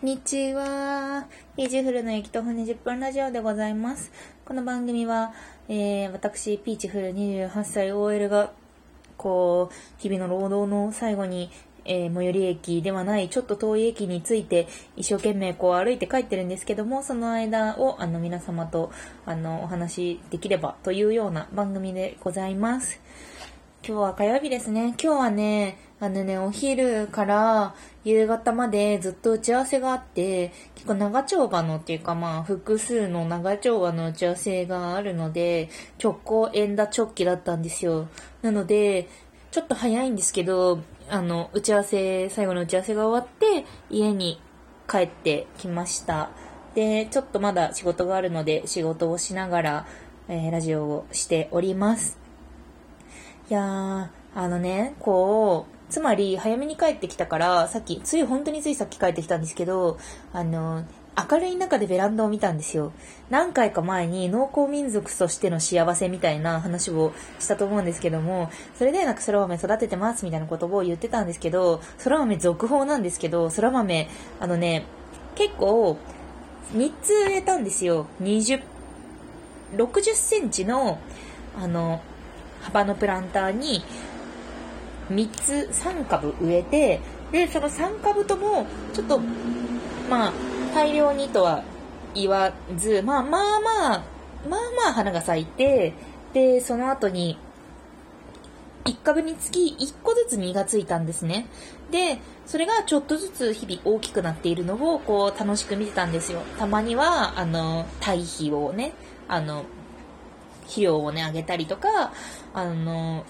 こんにちは。ピーチフルの雪と骨10分ラジオでございます。この番組は、えー、私、ピーチフル28歳 OL が、こう、日々の労働の最後に、えー最寄り駅ではない、ちょっと遠い駅について、一生懸命こう歩いて帰ってるんですけども、その間を、あの、皆様と、あの、お話できればというような番組でございます。今日は火曜日ですね。今日はね、あのね、お昼から夕方までずっと打ち合わせがあって、結構長丁場のっていうかまあ複数の長丁場の打ち合わせがあるので、直行円打直帰だったんですよ。なので、ちょっと早いんですけど、あの、打ち合わせ、最後の打ち合わせが終わって、家に帰ってきました。で、ちょっとまだ仕事があるので、仕事をしながら、えーラジオをしております。いやー、あのね、こう、つまり早めに帰ってきたから、さっき、つい本当についさっき帰ってきたんですけど、あの、明るい中でベランダを見たんですよ。何回か前に農耕民族としての幸せみたいな話をしたと思うんですけども、それでなんか空豆育ててますみたいなことを言ってたんですけど、空豆続報なんですけど、空豆、あのね、結構、3つ植えたんですよ。20、60センチの、あの、幅のプランターに3つ3株植えてでその3株ともちょっとまあ大量にとは言わずまあまあまあまあまあ花が咲いてでその後に1株につき1個ずつ実がついたんですね。でそれがちょっとずつ日々大きくなっているのをこう楽しく見てたんですよ。たまにはあの堆肥をねあの肥料をね、あげたりとか、あの、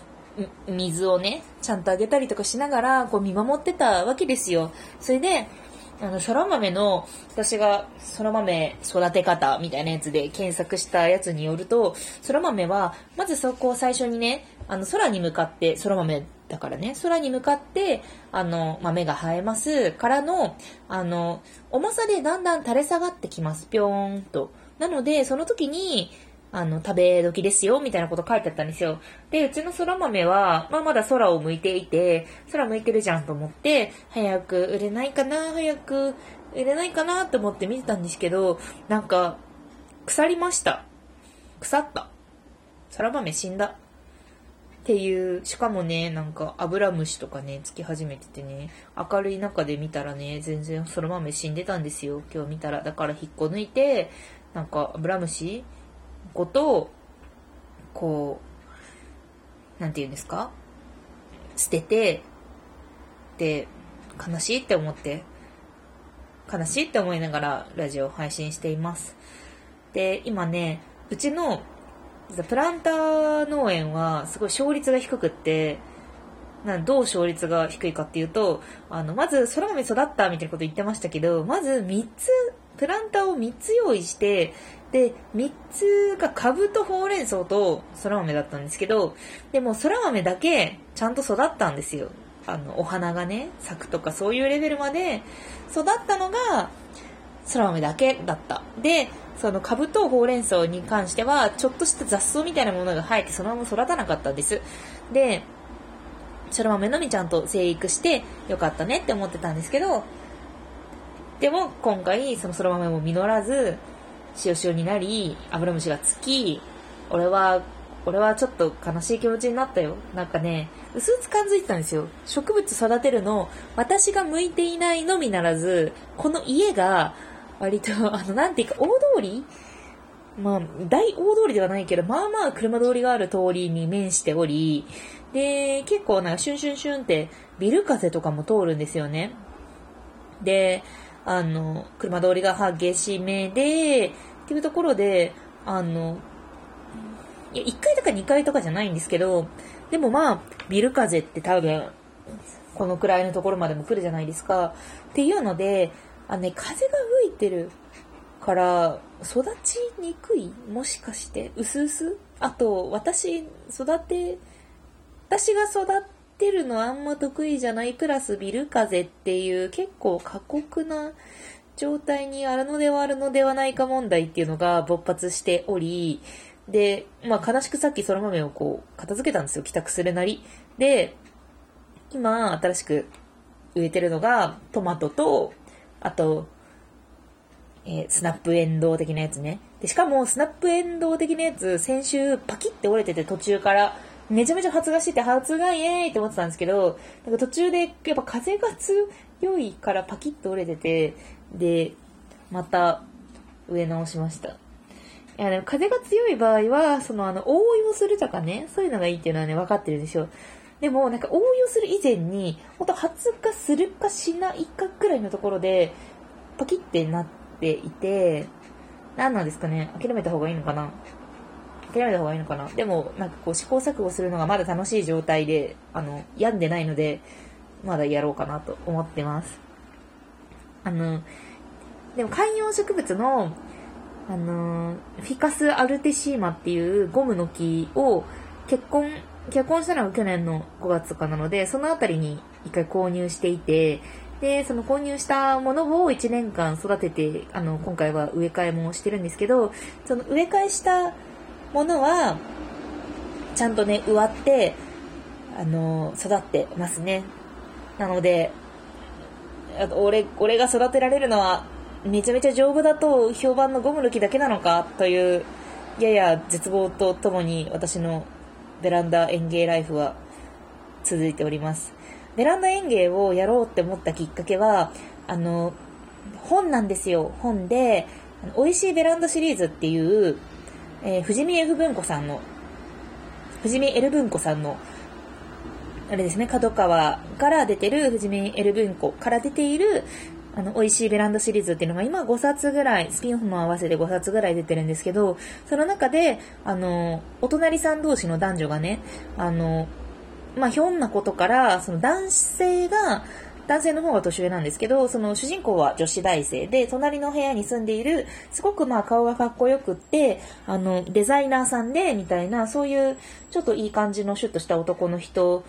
水をね、ちゃんとあげたりとかしながら、こう見守ってたわけですよ。それで、あの、空豆の、私が空豆育て方みたいなやつで検索したやつによると、空豆は、まずそこを最初にね、あの、空に向かって、空豆だからね、空に向かって、あの、豆が生えますからの、あの、重さでだんだん垂れ下がってきます。ぴょーんと。なので、その時に、あの、食べ時ですよ、みたいなこと書いてあったんですよ。で、うちの空豆は、まあまだ空を向いていて、空向いてるじゃんと思って、早く売れないかな、早く売れないかなと思って見てたんですけど、なんか、腐りました。腐った。空豆死んだ。っていう、しかもね、なんか、アブラムシとかね、つき始めててね、明るい中で見たらね、全然空豆死んでたんですよ、今日見たら。だから引っこ抜いて、なんか、アブラムシことを、こう、なんて言うんですか？捨てて、で、悲しいって思って、悲しいって思いながらラジオを配信しています。で、今ね、うちのプランター農園はすごい勝率が低くって、なんどう勝率が低いかっていうと、あの、まず空豆育ったみたいなこと言ってましたけど、まず3つ、プランターを3つ用意して、で、3つが株とほうれん草と空豆だったんですけど、でも空豆だけちゃんと育ったんですよ。あの、お花がね、咲くとかそういうレベルまで育ったのが空豆だけだった。で、その株とほうれん草に関しては、ちょっとした雑草みたいなものが生えてそのまま育たなかったんです。で、空豆のみちゃんと生育してよかったねって思ってたんですけど、でも今回その空豆も実らず、塩塩になり、アブラムシがつき、俺は、俺はちょっと悲しい気持ちになったよ。なんかね、うすうつ感づいてたんですよ。植物育てるの、私が向いていないのみならず、この家が、割と、あの、なんていうか、大通り？まあ、大大通りではないけど、まあまあ車通りがある通りに面しており、で、結構なんかシュンシュンシュンってビル風とかも通るんですよね。で、あの、車通りが激しめで、っていうところで、あの、いや、1階とか2階とかじゃないんですけど、でもまあ、ビル風って多分、このくらいのところまでも来るじゃないですか。っていうので、あのね、風が吹いてるから、育ちにくいもしかして、うすうすあと、私、育て、私が育ってるのあんま得意じゃないプラスビル風っていう結構過酷な状態にあるのではあるのではないか問題っていうのが勃発しており、で、まあ悲しくさっき空豆をこう片付けたんですよ、帰宅するなり。で、今新しく植えてるのがトマトと、あと、えー、スナップエンドウ的なやつね。で、しかも、スナップエンドウ的なやつ、先週パキって折れてて途中から、めちゃめちゃ発芽してて、発芽イエーイって思ってたんですけど、なんか途中で、やっぱ風が強いからパキッと折れてて、で、また植え直しました。いや、でも風が強い場合は、そのあの、応用するとかね、そういうのがいいっていうのはね、分かってるんですよ。でも、なんか応用する以前に、ほんと発芽するかしないかくらいのところで、パキってなっていて、何なんですかね諦めた方がいいのかな諦めた方がいいのかな？でも、なんかこう試行錯誤するのがまだ楽しい状態で、あの、病んでないので、まだやろうかなと思ってます。あの、でも観葉植物の、あの、フィカス・アルテシーマっていうゴムの木を結婚、結婚したのが去年の5月とかなので、そのあたりに一回購入していて、で、その購入したものを1年間育てて、あの、今回は植え替えもしてるんですけど、その植え替えしたものは、ちゃんとね、植わって、あの、育ってますね。なので、あと俺、俺が育てられるのは、めちゃめちゃ丈夫だと評判のゴムの木だけなのかという、やや絶望とともに私のベランダ園芸ライフは続いております。ベランダ園芸をやろうって思ったきっかけは、あの、本なんですよ。本で、美味しいベランダシリーズっていう、えー、富士見 F 文庫さんの、富士見 L 文庫さんの、あれですね、角川から出てる、富士見 L 文庫から出ている、あの、美味しいベランダシリーズっていうのが今5冊ぐらい、スピンオフも合わせて5冊ぐらい出てるんですけど、その中で、あの、お隣さん同士の男女がね、あの、まあ、ひょんなことから、その男性が、男性の方が年上なんですけど、その主人公は女子大生で、隣の部屋に住んでいる、すごくまあ顔がかっこよくって、あの、デザイナーさんで、みたいな、そういう、ちょっといい感じのシュッとした男の人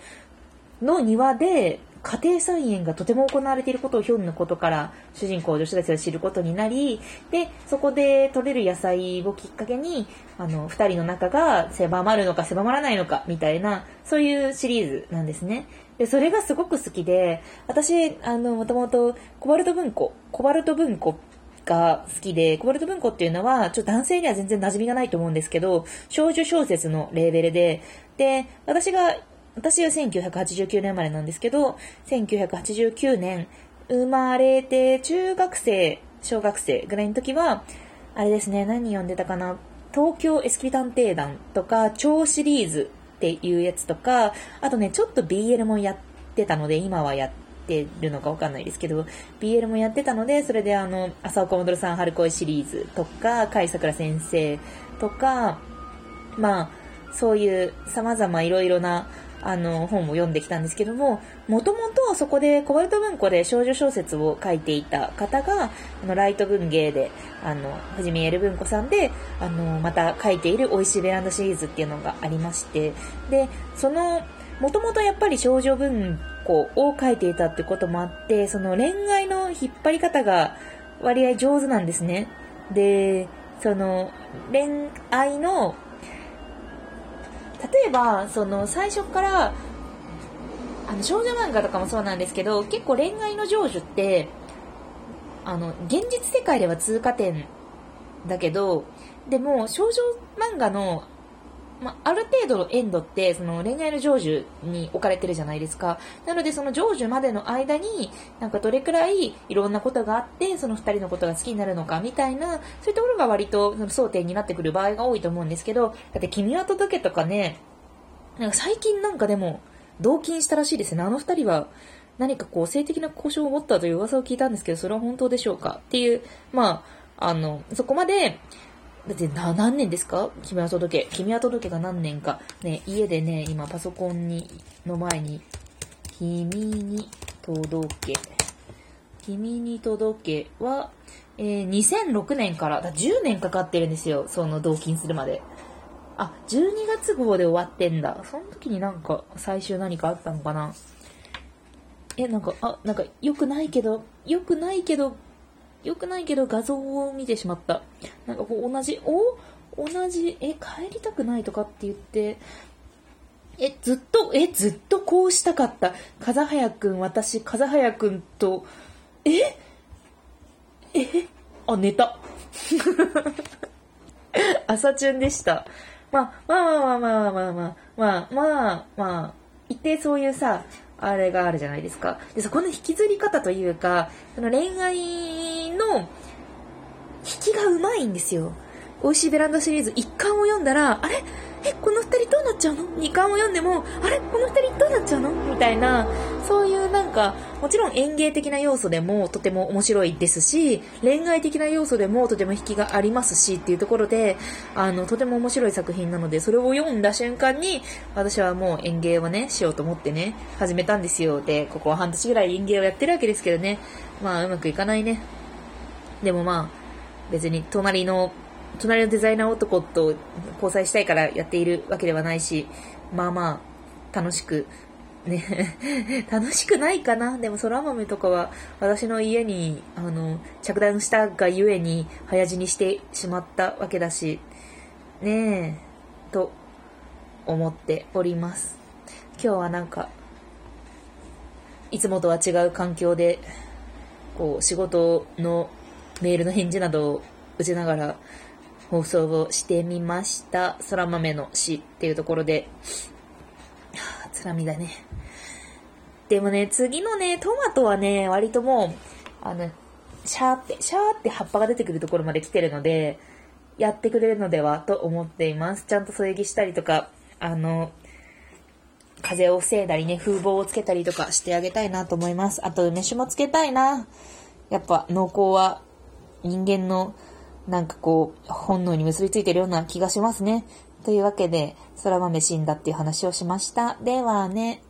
の庭で、家庭菜園がとても行われていることをひょんなことから主人公女子大生が知ることになり、で、そこで採れる野菜をきっかけに、あの、二人の仲が狭まるのか狭まらないのか、みたいな、そういうシリーズなんですね。で、それがすごく好きで、私、あの、もともとコバルト文庫、コバルト文庫が好きで、コバルト文庫っていうのは、ちょっと男性には全然馴染みがないと思うんですけど、少女小説のレーベルで、で、私が私は1989年生まれなんですけど、1989年生まれて中学生、小学生ぐらいの時は、あれですね、何読んでたかな、東京エスキ探偵団とか、超シリーズっていうやつとか、あとね、ちょっと BL もやってたので、今はやってるのかわかんないですけど、BL もやってたので、それであの、朝岡戻さん春恋シリーズとか、甲斐桜先生とか、まあ、そういう様々いろいろなあの、本を読んできたんですけども、もともとそこでコバルト文庫で少女小説を書いていた方が、あの、ライト文芸で、あの、藤見エル文庫さんで、あの、また書いている美味しいベランダシリーズっていうのがありまして、で、その、もともとやっぱり少女文庫を書いていたってこともあって、その恋愛の引っ張り方が割合上手なんですね。で、その、恋愛の例えば、その、最初から、あの、少女漫画とかもそうなんですけど、結構恋愛の成就って、あの、現実世界では通過点だけど、でも、少女漫画のまあ、ある程度のエンドって、その恋愛の成就に置かれてるじゃないですか。なので、その成就までの間に、なんかどれくらいいろんなことがあって、その二人のことが好きになるのか、みたいな、そういうところが割とその争点になってくる場合が多いと思うんですけど、だって君は届けとかね、なんか最近なんかでも、同金したらしいですね。あの二人は、何かこう、性的な交渉を持ったという噂を聞いたんですけど、それは本当でしょうか？っていう、まあ、あの、そこまで、だって何年ですか？君は届け。君は届けが何年か。ね、家でね、今パソコンに、の前に、君に届け。君に届けは、えー、2006年から、だ10年かかってるんですよ。その同金するまで。あ、12月号で終わってんだ。その時になんか、最終何かあったのかな？え、なんか、あ、なんか、良くないけど、良くないけど、良くないけど画像を見てしまった。なんかこう同じ、お同じ、え、帰りたくないとかって言って、え、ずっと、え、ずっとこうしたかった。風早くん、私、風早くんと、ええあ、寝た。朝チュンでした。まあ、まあまあまあまあまあまあ、まあまあまあ、一定そういうさ、あれがあるじゃないですか。で、そこの引きずり方というか、その恋愛の引きがうまいんですよ。美味しいベランダシリーズ1巻を読んだら、あれ？え、この2人どうなっちゃうの ?2 巻を読んでも、あれ？この2人どうなっちゃうの？みたいな、か、もちろん演芸的な要素でもとても面白いですし、恋愛的な要素でもとても引きがありますしっていうところで、あの、とても面白い作品なので、それを読んだ瞬間に、私はもう演芸をね、しようと思ってね、始めたんですよ。で、ここは半年ぐらい演芸をやってるわけですけどね、まあうまくいかないね。でもまあ、別に隣の隣のデザイナー男と交際したいからやっているわけではないし、まあまあ、楽しく、ね、楽しくないかな？でも空豆とかは私の家に、あの、着弾したがゆえに早死にしてしまったわけだし、ねえ、と思っております。今日はなんか、いつもとは違う環境で、こう、仕事のメールの返事などを打ちながら、放送をしてみました。空豆の詩っていうところで、はあ、つらみだね。でもね、次のね、トマトはね、割ともう、あの、シャーって、シャーって葉っぱが出てくるところまで来てるので、やってくれるのではと思っています。ちゃんと添え木したりとか、あの、風を防いだりね、風防をつけたりとかしてあげたいなと思います。あと、梅酒もつけたいな。やっぱ、濃厚は人間のなんかこう、本能に結びついてるような気がしますね。というわけで、空豆死んだっていう話をしました。ではね。